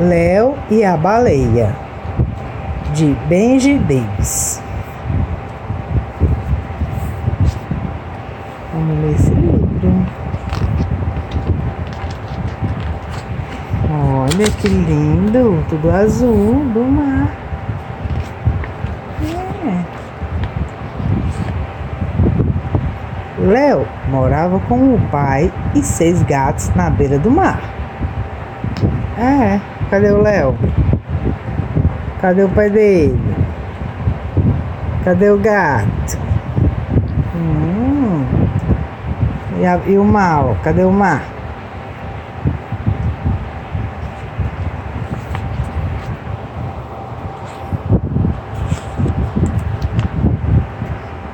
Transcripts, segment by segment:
Léo e a Baleia, de Benji Davis. Vamos ler esse livro. Olha que lindo, tudo azul do mar. É. Léo morava com o pai e seis gatos na beira do mar. É, cadê o Léo? Cadê o pai dele? Cadê o gato? Hum. E, a, e o mal? Cadê o mar?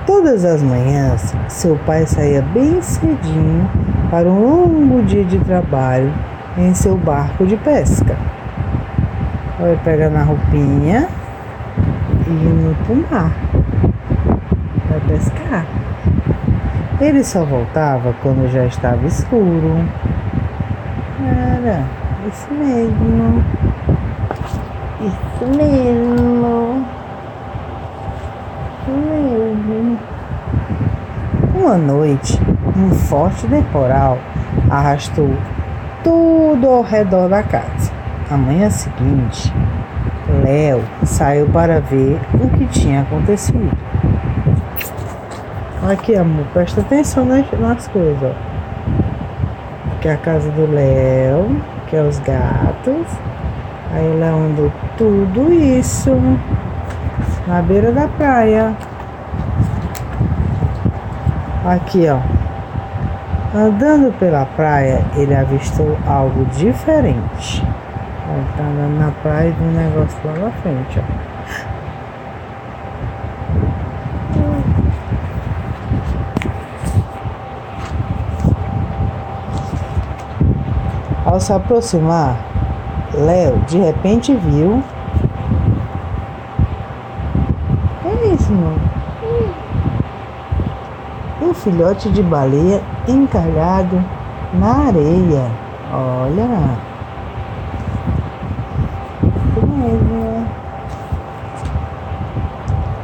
Todas as manhãs, seu pai saía bem cedinho para um longo dia de trabalho em seu barco de pesca. Vai pegar na roupinha e indo pro mar. Vai pescar. Ele só voltava quando já estava escuro. Era isso mesmo. Isso mesmo. Mesmo. Uma noite, um forte temporal arrastou tudo ao redor da casa. Na manhã seguinte, Léo saiu para ver o que tinha acontecido. Aqui, amor, presta atenção nas, nas coisas. Ó. Aqui é a casa do Léo, que é os gatos. Aí o Léo andou tudo isso na beira da praia. Aqui, ó. Andando pela praia, ele avistou algo diferente. Tá na praia e um negócio lá na frente, ó. Ao se aproximar, Léo de repente viu Um filhote de baleia encalhado na areia. Olha.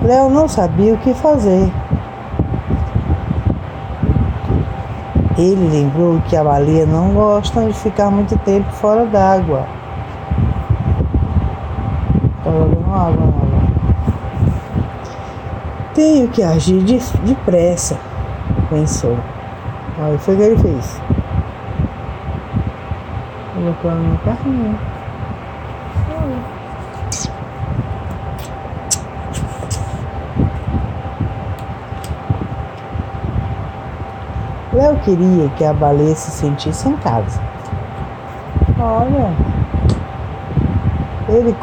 Léo não sabia o que fazer. Ele lembrou que a baleia não gosta de ficar muito tempo fora d'água. Jogando água tenho que agir depressa, pensou. Aí foi o que ele fez. Colocou ela no carrinho. Léo queria que a baleia se sentisse em casa. Olha, ele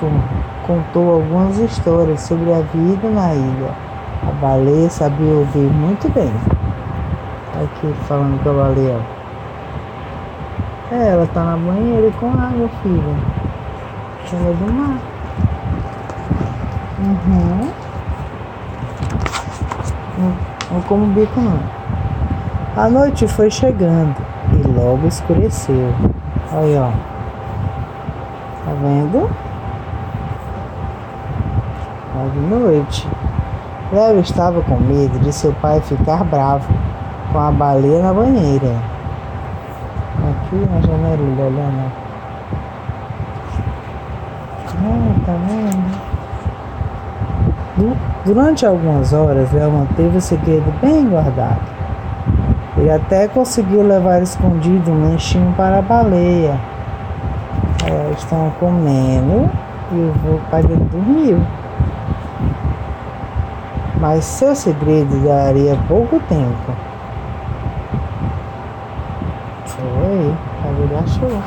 contou algumas histórias sobre a vida na ilha a baleia sabia ouvir muito bem. Aqui falando com a baleia. É, ela tá na banheira com água, filha. Ela é do mar. Uhum. Não, não como bico não. A noite foi chegando e logo escureceu. Aí, ó. Tá vendo? De noite. Léo estava com medo de seu pai ficar bravo com a baleia na banheira. Aqui na janela olhando. Ah, tá vendo? Durante algumas horas, Léo manteve o segredo bem guardado. Ele até conseguiu levar escondido um lanchinho para a baleia. Elas estão comendo e o pai dele dormiu mas seu segredo daria pouco tempo. Foi, ele achou.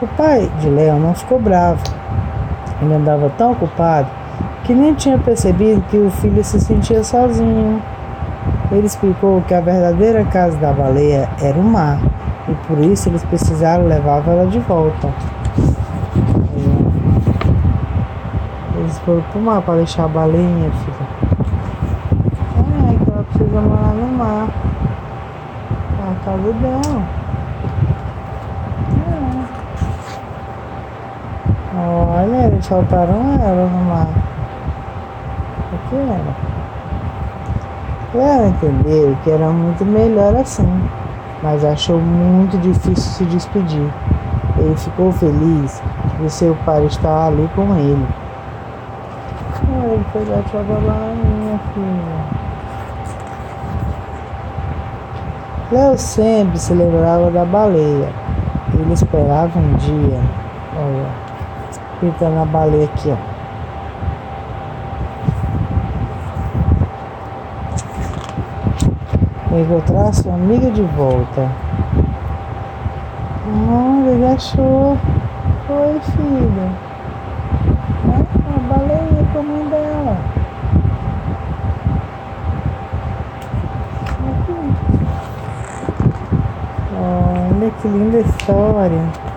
O pai de Léo não ficou bravo. Ele andava tão ocupado que nem tinha percebido que o filho se sentia sozinho. Ele explicou que a verdadeira casa da baleia era o mar e por isso eles precisaram levá-la de volta. Eles foram pro mar pra deixar a baleinha, filha. É, que ela precisa morar no mar. É a casa dela. Olha, eles soltaram ela no mar. O que era? Ela entendeu que era muito melhor assim, mas achou muito difícil se despedir. Ele ficou feliz de seu pai estar ali com ele. Ah, ele foi dar tchau minha filha. Léo sempre se lembrava da baleia. Ele esperava um dia. Olha, pintando a baleia aqui, ó. Encontrar sua amiga de volta. Ah, ele achou. Oi, filha. Ah, a baleia com a mãe dela. Olha que linda história.